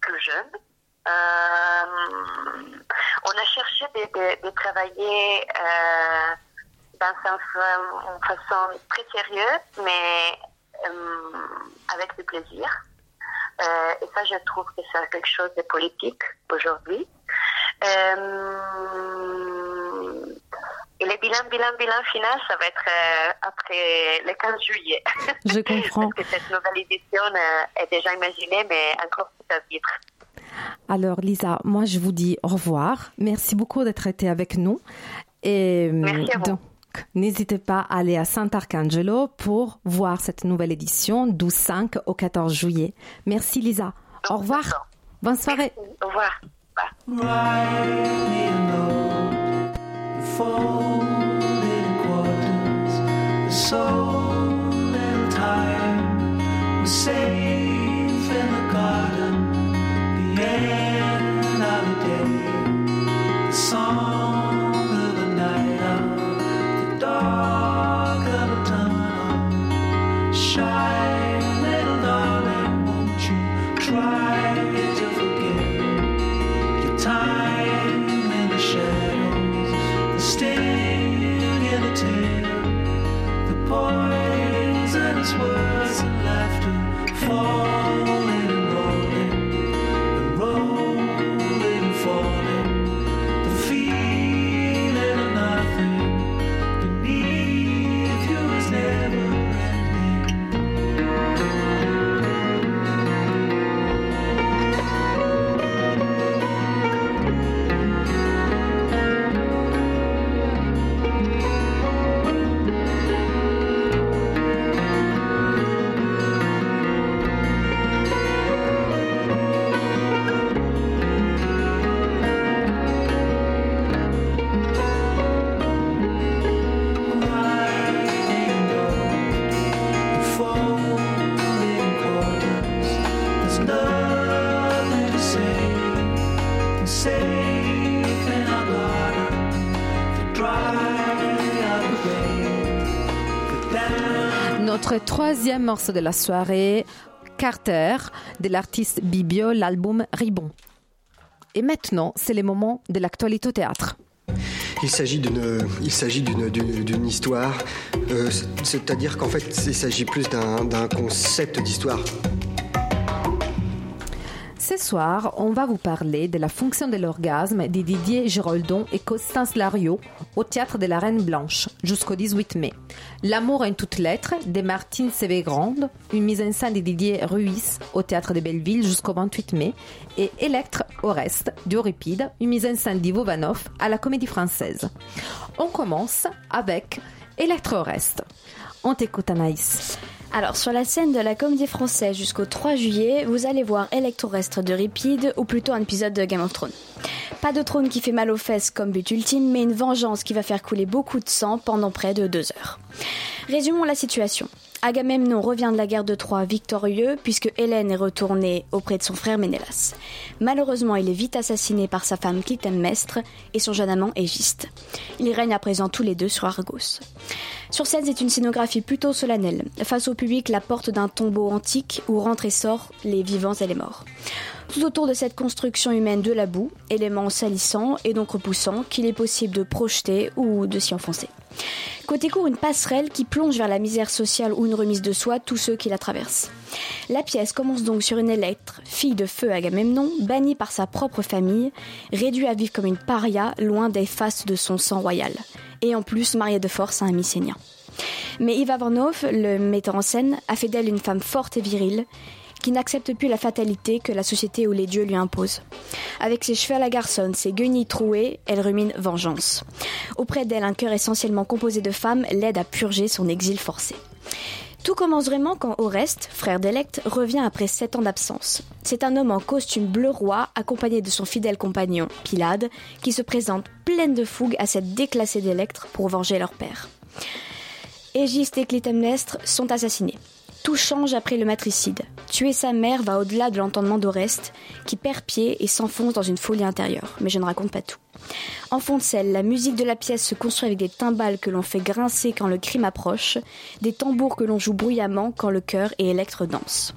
plus jeune. On a cherché de, travailler dans une façon très sérieuse, mais euh, avec du plaisir. Euh, et ça, je trouve que c'est quelque chose de politique aujourd'hui. Euh, et le bilan, bilan, bilan final, ça va être euh, après le 15 juillet. Je [LAUGHS] comprends. Parce que cette nouvelle édition est déjà imaginée, mais encore tout à vivre. Alors Lisa, moi je vous dis au revoir. Merci beaucoup d'être été avec nous. Et Merci à vous. donc, n'hésitez pas à aller à Sant'Arcangelo pour voir cette nouvelle édition du 5 au 14 juillet. Merci Lisa. Au revoir. Bonne soirée. Au revoir. Bye. Notre troisième morceau de la soirée, Carter, de l'artiste Bibio, l'album Ribbon. Et maintenant, c'est le moment de l'actualité au théâtre. Il s'agit d'une, histoire, euh, c'est-à-dire qu'en fait, il s'agit plus d'un concept d'histoire. Ce soir, on va vous parler de la fonction de l'orgasme de Didier Géroldon et Constance Lariot au théâtre de la Reine Blanche jusqu'au 18 mai. L'amour en toutes lettres de Martine Sévégrande, une mise en scène de Didier Ruiz au théâtre de Belleville jusqu'au 28 mai et Electre au reste d'Euripide, une mise en scène d'Ivo Vanov à la Comédie Française. On commence avec Electre au. On t'écoute Anaïs. Alors, sur la scène de la Comédie Française jusqu'au 3 juillet, vous allez voir Electrorestre de Ripide ou plutôt un épisode de Game of Thrones. Pas de trône qui fait mal aux fesses comme but ultime, mais une vengeance qui va faire couler beaucoup de sang pendant près de deux heures. Résumons la situation. Agamemnon revient de la guerre de Troie victorieux puisque Hélène est retournée auprès de son frère Ménélas. Malheureusement, il est vite assassiné par sa femme Clytemnestre et son jeune amant Égiste. Ils règnent à présent tous les deux sur Argos. Sur scène, c'est une scénographie plutôt solennelle. Face au public, la porte d'un tombeau antique où rentrent et sortent les vivants et les morts. Tout autour de cette construction humaine de la boue, élément salissant et donc repoussant qu'il est possible de projeter ou de s'y enfoncer. Côté court, une passerelle qui plonge vers la misère sociale ou une remise de soi tous ceux qui la traversent. La pièce commence donc sur une Électre, fille de feu Agamemnon, bannie par sa propre famille, réduite à vivre comme une paria loin des fastes de son sang royal, et en plus mariée de force à un mycénien. Mais Iva Varnov, le metteur en scène, a fait d'elle une femme forte et virile, qui n'accepte plus la fatalité que la société ou les dieux lui imposent. Avec ses cheveux à la garçonne, ses guenilles trouées, elle rumine vengeance. Auprès d'elle, un cœur essentiellement composé de femmes l'aide à purger son exil forcé. Tout commence vraiment quand Oreste, frère d'Electe, revient après sept ans d'absence. C'est un homme en costume bleu roi, accompagné de son fidèle compagnon, Pilade, qui se présente pleine de fougue à cette déclassée d'Electre pour venger leur père. Égiste et Clytemnestre sont assassinés. Tout change après le matricide. Tuer sa mère va au-delà de l'entendement d'Oreste, qui perd pied et s'enfonce dans une folie intérieure. Mais je ne raconte pas tout. En fond de selle, la musique de la pièce se construit avec des timbales que l'on fait grincer quand le crime approche, des tambours que l'on joue bruyamment quand le cœur et Électre dansent.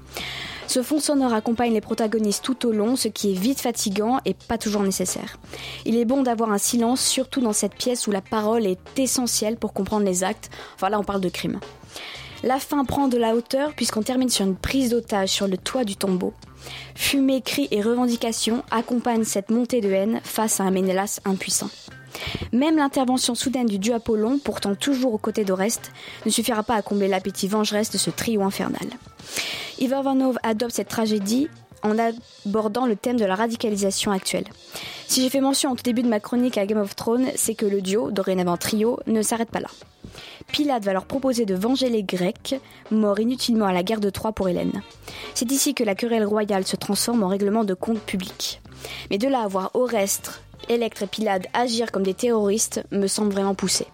Ce fond sonore accompagne les protagonistes tout au long, ce qui est vite fatigant et pas toujours nécessaire. Il est bon d'avoir un silence, surtout dans cette pièce où la parole est essentielle pour comprendre les actes. Enfin là, on parle de crime. La fin prend de la hauteur puisqu'on termine sur une prise d'otage sur le toit du tombeau. Fumée, cris et revendications accompagnent cette montée de haine face à un Ménélas impuissant. Même l'intervention soudaine du dieu Apollon, pourtant toujours aux côtés d'Oreste, ne suffira pas à combler l'appétit vengeresse de ce trio infernal. Ivan Vanov adopte cette tragédie en abordant le thème de la radicalisation actuelle. Si j'ai fait mention au tout début de ma chronique à Game of Thrones, c'est que le duo, dorénavant trio, ne s'arrête pas là. Pilate va leur proposer de venger les Grecs, morts inutilement à la guerre de Troie pour Hélène. C'est ici que la querelle royale se transforme en règlement de compte public. Mais de là à voir Orestre, Electre et Pilade agir comme des terroristes me semble vraiment poussé.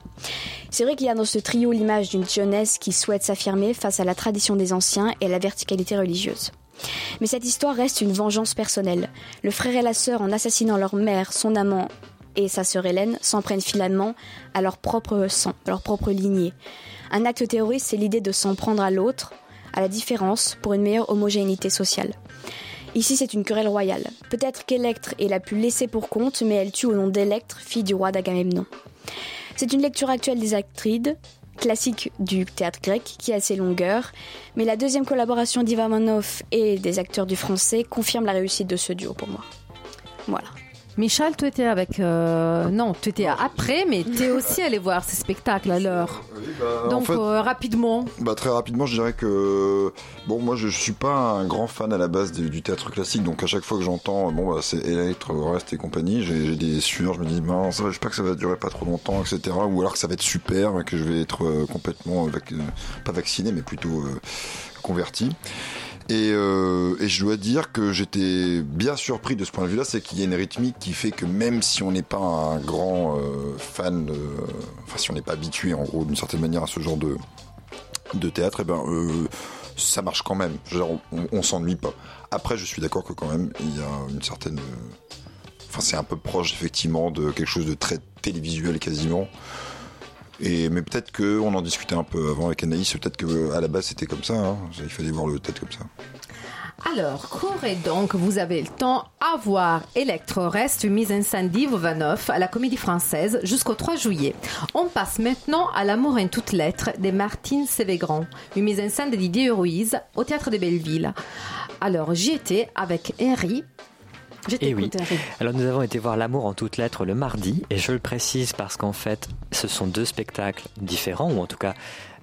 C'est vrai qu'il y a dans ce trio l'image d'une jeunesse qui souhaite s'affirmer face à la tradition des anciens et à la verticalité religieuse. Mais cette histoire reste une vengeance personnelle. Le frère et la sœur, en assassinant leur mère, son amant et sa sœur Hélène, s'en prennent finalement à leur propre sang, à leur propre lignée. Un acte terroriste, c'est l'idée de s'en prendre à l'autre, à la différence, pour une meilleure homogénéité sociale. Ici, c'est une querelle royale. Peut-être qu'Électre est la plus laissée pour compte, mais elle tue au nom d'Électre, fille du roi d'Agamemnon. C'est une lecture actuelle des Actrides, classique du théâtre grec, qui a ses longueurs, mais la deuxième collaboration d'Ivamanov et des acteurs du français confirme la réussite de ce duo pour moi. Voilà. Michel, tu étais avec. euh, non, tu étais après, mais tu es aussi allé voir ces spectacles à l'heure. Bah, Donc, en fait, euh, rapidement. bah, très rapidement, je dirais que bon, moi, je, je suis pas un grand fan à la base du, du théâtre classique, donc à chaque fois que j'entends bon, bah, c'est Electre, Oreste et compagnie, j'ai des sueurs, je me dis mince, j'espère que ça va durer pas trop longtemps, etc. Ou alors que ça va être super, que je vais être euh, complètement euh, vac- euh, pas vacciné, mais plutôt euh, converti. Et, euh, et je dois dire que j'étais bien surpris de ce point de vue-là, c'est qu'il y a une rythmique qui fait que même si on n'est pas un grand euh, fan, de- enfin si on n'est pas habitué en gros d'une certaine manière à ce genre de, de théâtre, eh ben, euh, ça marche quand même. On, on s'ennuie pas. Après, je suis d'accord que quand même, il y a une certaine... euh, Enfin, c'est un peu proche effectivement de quelque chose de très télévisuel quasiment. Et mais peut-être que on en discutait un peu avant avec Anaïs. Peut-être que à la base c'était comme ça. hein. Il fallait voir le tête comme ça. Alors, courez donc, vous avez le temps à voir Electro reste mise en scène d'Yves Vanoff à la Comédie Française jusqu'au 3 juillet. On passe maintenant à L'amour en toutes lettres de Martine Sévégrand, une mise en scène de Didier Ruiz au Théâtre de Belleville. Alors, j'y étais avec Henry. Et Eh oui. Alors nous avons été voir L'amour en toutes lettres le mardi, et je le précise parce qu'en fait, ce sont deux spectacles différents, ou en tout cas,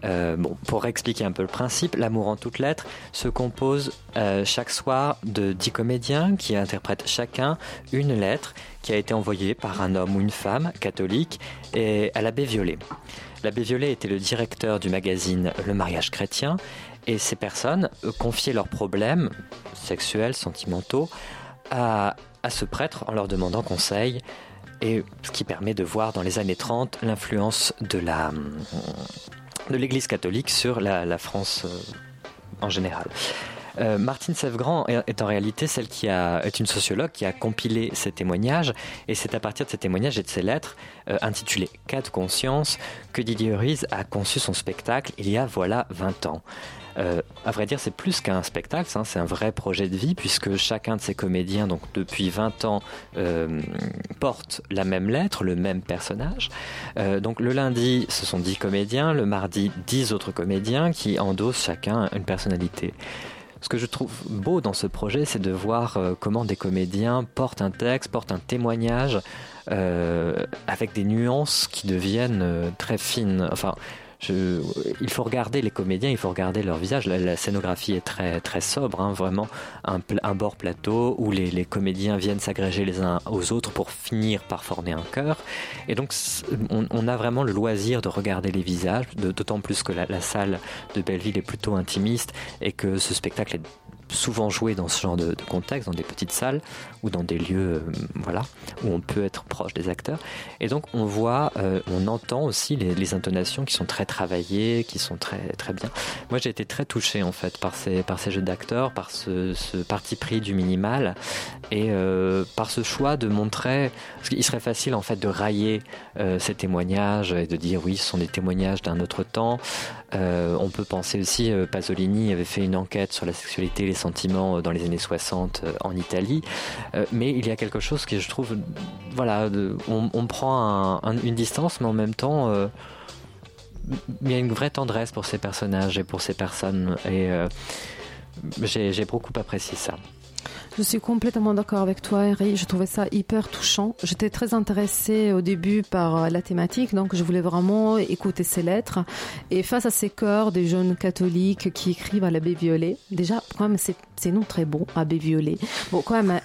euh, bon, pour expliquer un peu le principe, L'amour en toutes lettres se compose euh, chaque soir de dix comédiens qui interprètent chacun une lettre qui a été envoyée par un homme ou une femme catholique et à l'abbé Violet. L'abbé Violet était le directeur du magazine Le mariage chrétien, et ces personnes confiaient leurs problèmes sexuels, sentimentaux, à, ce prêtre en leur demandant conseil, et ce qui permet de voir dans les années 30 l'influence de la de l'Église catholique sur la, France euh, en général. Euh, Martine Sèvgrand est, en réalité celle qui est une sociologue qui a compilé ces témoignages et c'est à partir de ces témoignages et de ces lettres euh, intitulées Cas de conscience que Didier Ruiz a conçu son spectacle il y a voilà 20 ans. Euh, à vrai dire, c'est plus qu'un spectacle, hein, c'est un vrai projet de vie puisque chacun de ces comédiens, donc depuis 20 ans, euh, porte la même lettre, le même personnage. Euh, donc le lundi, ce sont 10 comédiens, le mardi, 10 autres comédiens qui endossent chacun une personnalité. Ce que je trouve beau dans ce projet, c'est de voir comment des comédiens portent un texte, portent un témoignage avec des nuances qui deviennent très fines. Je- il faut regarder les comédiens, il faut regarder leur visage. La, scénographie est très très sobre, hein, vraiment un, un bord plateau où les, les comédiens viennent s'agréger les uns aux autres pour finir par former un chœur. Et donc on, on a vraiment le loisir de regarder les visages, d'autant plus que la, la salle de Belleville est plutôt intimiste et que ce spectacle est souvent joué dans ce genre de, contexte, dans des petites salles ou dans des lieux, euh, voilà, où on peut être proche des acteurs. Et donc on voit, euh, on entend aussi les, intonations qui sont très travaillées, qui sont très très bien. Moi j'ai été très touché en fait par ces par ces jeux d'acteurs, par ce, parti pris du minimal et euh, par ce choix de montrer, parce qu'il serait facile en fait de railler ces témoignages et de dire oui, ce sont des témoignages d'un autre temps. Euh, on peut penser aussi, euh, Pasolini avait fait une enquête sur la sexualité et les sentiments euh, dans les années 60 euh, en Italie. Mais il y a quelque chose que je trouve, voilà, on, prend un- un- une distance, mais en même temps, il y a une vraie tendresse pour ces personnages et pour ces personnes. Et j'ai beaucoup apprécié ça. Je suis complètement d'accord avec toi, Henri. Je trouvais ça hyper touchant. J'étais très intéressée au début par euh, la thématique, donc je voulais vraiment écouter ces lettres. Et face à ces chœurs des jeunes catholiques qui écrivent à l'abbé Violet, déjà, quand même, c'est c'est nom très bon, abbé Violet. Bon, quand même,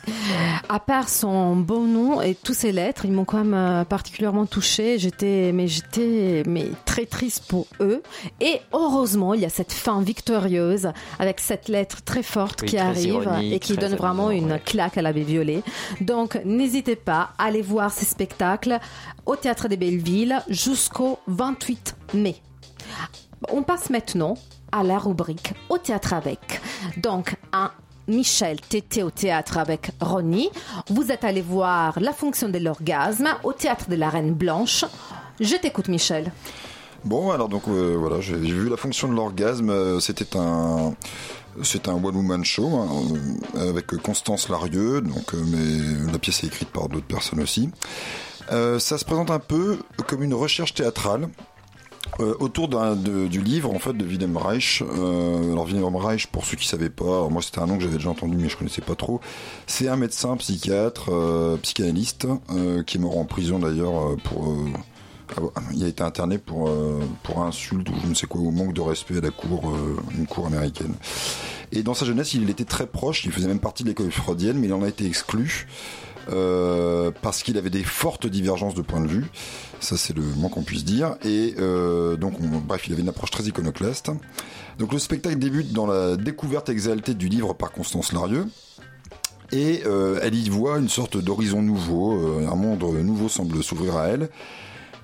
à part son beau nom et tous ces lettres, ils m'ont quand même euh, particulièrement touchée. J'étais, mais j'étais, mais très triste pour eux. Et heureusement, il y a cette fin victorieuse avec cette lettre très forte Oui, qui très arrive ironique, et qui donne vraiment une claque à l'abbé Violet. Donc, n'hésitez pas à aller voir ces spectacles au Théâtre des Belleville jusqu'au 28 mai. On passe maintenant à la rubrique au théâtre avec. Donc, un Michel Tété au théâtre avec Ronnie. Vous êtes allé voir La fonction de l'orgasme au théâtre de la Reine Blanche. Je t'écoute, Michel. Bon, alors donc euh, voilà, j'ai vu la fonction de l'orgasme. euh, C'était un, c'est un one woman show hein, euh, avec Constance Larieux. Donc, euh, mais la pièce est écrite par d'autres personnes aussi. Euh, ça se présente un peu comme une recherche théâtrale. autour du livre en fait de Wilhelm Reich. Alors Wilhelm Reich, pour ceux qui savaient pas, moi c'était un nom que j'avais déjà entendu mais je connaissais pas trop. C'est un médecin psychiatre, psychanalyste, qui est mort en prison d'ailleurs pour il a été interné pour, euh, pour insulte ou je ne sais quoi, ou manque de respect à la cour, euh, une cour américaine. Et dans sa jeunesse, il était très proche, il faisait même partie de l'école freudienne, mais il en a été exclu euh, parce qu'il avait des fortes divergences de point de vue. Ça, c'est le moins qu'on puisse dire. Et donc, on- bref, il avait une approche très iconoclaste. Donc, le spectacle débute dans la découverte exaltée du livre par Constance Larieux. Et elle y voit une sorte d'horizon nouveau, un monde nouveau semble s'ouvrir à elle.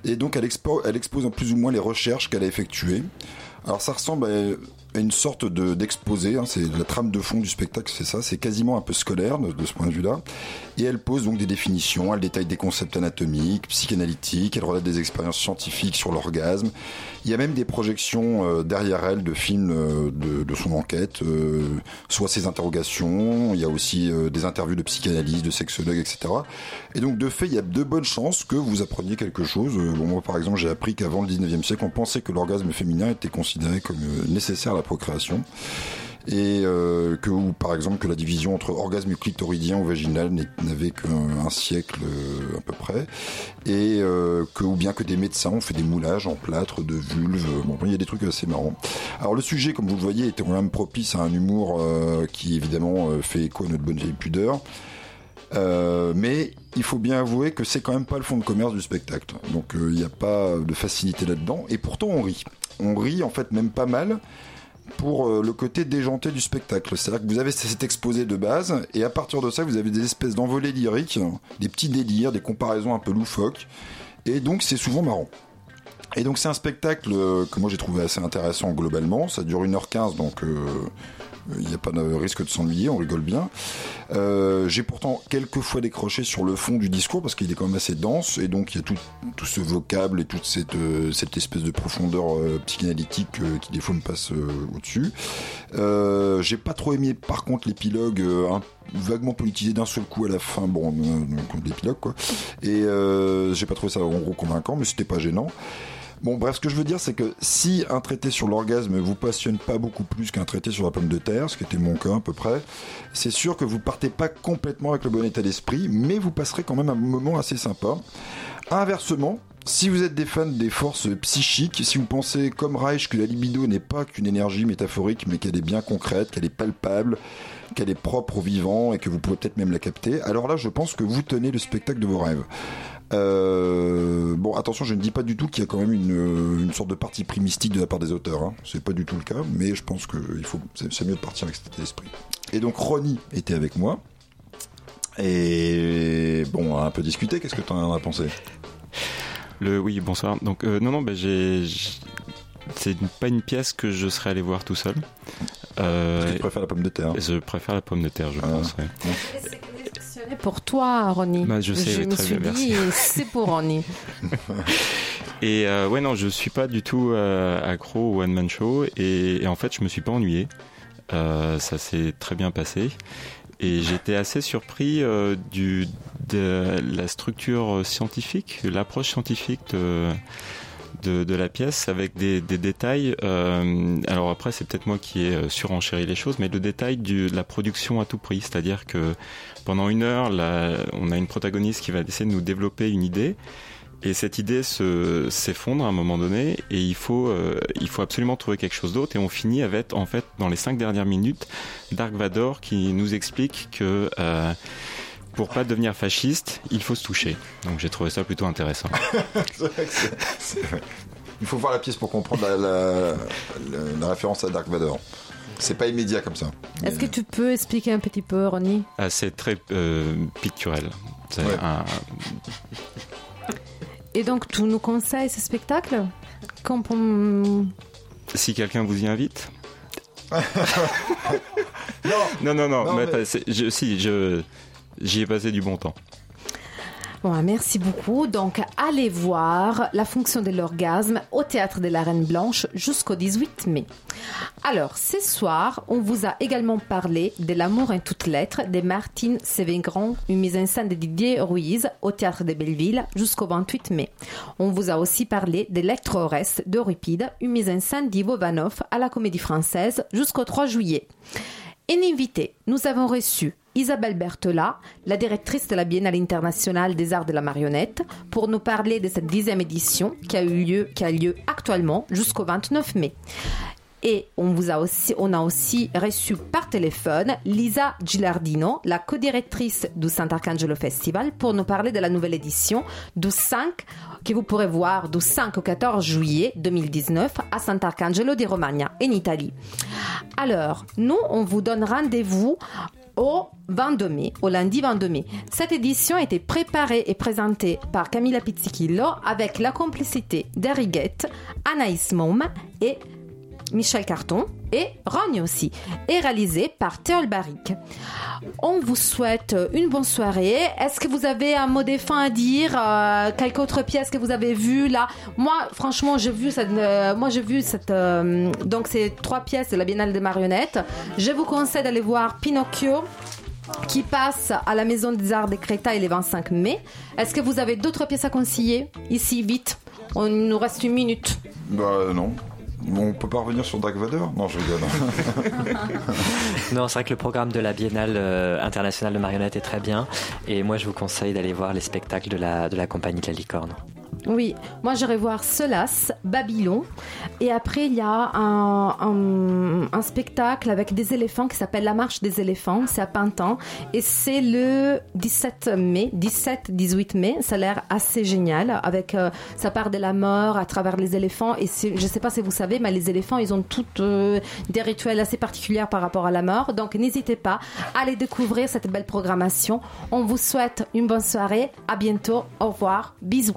Et donc elle, expo- elle expose en plus ou moins les recherches qu'elle a effectuées. Alors ça ressemble à, une sorte de- d'exposé. hein, c'est la trame de fond du spectacle, c'est ça. C'est quasiment un peu scolaire de, de ce point de vue-là. Et elle pose donc des définitions. Elle détaille des concepts anatomiques, psychanalytiques. Elle relate des expériences scientifiques sur l'orgasme. Il y a même des projections euh, derrière elle de films euh, de, de son enquête, euh, soit ses interrogations. Il y a aussi des interviews de psychanalystes, de sexologues, etc. Et donc de fait, il y a de bonnes chances que vous appreniez quelque chose. Bon, moi, par exemple, j'ai appris qu'avant le 19e siècle, on pensait que l'orgasme féminin était considéré comme nécessaire à la procréation. Et euh, que, par exemple, que la division entre orgasme clitoridien ou vaginal n'avait qu'un un siècle euh, à peu près. Et euh, que, ou bien que des médecins ont fait des moulages en plâtre de vulve. Bon, il y a des trucs assez marrants. Alors le sujet, comme vous le voyez, était quand même propice à un humour euh, qui évidemment euh, fait écho à notre bonne vieille pudeur. Euh, mais il faut bien avouer que c'est quand même pas le fond de commerce du spectacle. Donc euh, il n'y a pas de facilité là-dedans. Et pourtant on rit. On rit en fait même pas mal pour euh, le côté déjanté du spectacle. C'est-à-dire que vous avez cet exposé de base et à partir de ça vous avez des espèces d'envolées lyriques, des petits délires, des comparaisons un peu loufoques. Et donc c'est souvent marrant. Et donc c'est un spectacle euh, que moi j'ai trouvé assez intéressant globalement. Ça dure 1h15 donc euh, il n'y a pas de risque de s'ennuyer, on rigole bien. Euh, j'ai pourtant quelques fois décroché sur le fond du discours parce qu'il est quand même assez dense et donc il y a tout, ce vocable et toute cette, euh, espèce de profondeur euh, psychanalytique qui des fois me passe au-dessus. J'ai pas trop aimé par contre l'épilogue vaguement politisé d'un seul coup à la fin, bon, l'épilogue quoi. Et j'ai pas trouvé ça en gros convaincant, mais c'était pas gênant. Bon, bref, ce que je veux dire, c'est que si un traité sur l'orgasme vous passionne pas beaucoup plus qu'un traité sur la pomme de terre, ce qui était mon cas à peu près, c'est sûr que vous partez pas complètement avec le bon état d'esprit, mais vous passerez quand même un moment assez sympa. Inversement, si vous êtes des fans des forces psychiques, si vous pensez comme Reich que la libido n'est pas qu'une énergie métaphorique, mais qu'elle est bien concrète, qu'elle est palpable, qu'elle est propre au vivant et que vous pouvez peut-être même la capter, alors là je pense que vous tenez le spectacle de vos rêves. Euh, bon, attention, je ne dis pas du tout qu'il y a quand même une, une sorte de partie pris mystique de la part des auteurs. Hein. C'est pas du tout le cas, mais je pense que il faut, c'est c'est mieux de partir avec cet état d'esprit. Et donc Ronnie était avec moi. Et bon, on a un peu discuté. Qu'est-ce que tu en as pensé? Le oui, bonsoir. Donc euh, non non, bah, j'ai j'ai- c'est une- pas une pièce que je serais allé voir tout seul. Euh, tu préfères la pomme de terre Je préfère la pomme de terre, je pense. ouais. C'est pour toi, Ronnie. Bah, je sais, me très suis bien, dit, [LAUGHS] c'est pour Ronnie. [LAUGHS] Et euh, ouais, non, je suis pas du tout euh, accro au one man show et, et en fait, je me suis pas ennuyé. Euh, ça s'est très bien passé et j'étais assez surpris du de la structure scientifique, l'approche scientifique de de, de la pièce avec des, des détails. euh, alors après, c'est peut-être moi qui ai euh, surenchéri les choses, mais le détail du- de la production à tout prix, c'est-à-dire que pendant une heure, là, on a une protagoniste qui va essayer de nous développer une idée. Et cette idée se s'effondre à un moment donné et il faut euh, il faut absolument trouver quelque chose d'autre et on finit avec en fait dans les cinq dernières minutes Dark Vador qui nous explique que euh, pour pas devenir fasciste il faut se toucher. Donc j'ai trouvé ça plutôt intéressant. [LAUGHS] Vrai que. Il faut voir la pièce pour comprendre la, la- la- la référence à Dark Vador. C'est pas immédiat comme ça. Est-ce que tu peux expliquer un petit peu, Ronnie? Ah, c'est très euh, un- Et donc, tu nous conseilles ce spectacle? Quand on- si quelqu'un vous y invite. [LAUGHS] Non non non, Non, mais mais- pas- c'est- je, si je j'y ai passé du bon temps Bon, merci beaucoup. Donc, allez voir la fonction de l'orgasme au théâtre de la Reine Blanche jusqu'au 18 mai. Alors, ce soir, on vous a également parlé de L'amour en toutes lettres de Martine Sévégrand, une mise en scène de Didier Ruiz au théâtre de Belleville jusqu'au 28 mai. On vous a aussi parlé de L'Electro-Reste d'Euripide, une mise en scène d'Ivo Vanov à la Comédie Française jusqu'au 3 juillet. Invité, nous avons reçu Isabelle Bertola, la directrice de la Biennale internationale des arts de la marionnette, pour nous parler de cette dixième édition qui a eu lieu, actuellement jusqu'au 29 mai. Et on, vous a aussi, on reçu par téléphone Lisa Gilardino, la co-directrice du Sant'Arcangelo Festival, pour nous parler de la nouvelle édition du 5, que vous pourrez voir du 5 au 14 juillet 2019 à Sant'Arcangelo di Romagna, en Italie. Alors, nous, on vous donne rendez-vous au 22 mai, au lundi 22 mai. Cette édition a été préparée et présentée par Camilla Pizzichillo avec la complicité d'Ariguette, Anaïs Mom et Michel Carton et Rogne aussi, et réalisé par Théol Barrick. On vous souhaite une bonne soirée. Est-ce que vous avez un mot de fin à dire euh, Quelque autre pièce que vous avez vue là? Moi, franchement, j'ai vu cette. euh, moi, j'ai vu cette. euh, donc, c'est trois pièces de la Biennale des marionnettes. Je vous conseille d'aller voir Pinocchio qui passe à la Maison des Arts des Créta le 25 mai. Est-ce que vous avez d'autres pièces à conseiller? Ici, vite. On nous reste une minute. Bah non. On peut pas revenir sur Dark Vador? Non, je rigole. [LAUGHS] Non, c'est vrai que le programme de la Biennale euh, internationale de marionnettes est très bien. Et moi, je vous conseille d'aller voir les spectacles de la, de la compagnie de la licorne. Oui, moi j'irai voir Solas, Babylon, et après il y a un, un- un spectacle avec des éléphants qui s'appelle La Marche des éléphants, c'est à Pintan, et c'est le 17 mai, 17-18 mai, ça a l'air assez génial, avec euh, ça part de la mort à travers les éléphants, et je sais pas si vous savez, mais les éléphants ils ont toutes euh, des rituels assez particuliers par rapport à la mort, donc n'hésitez pas à aller découvrir cette belle programmation. On vous souhaite une bonne soirée, à bientôt, au revoir, bisous.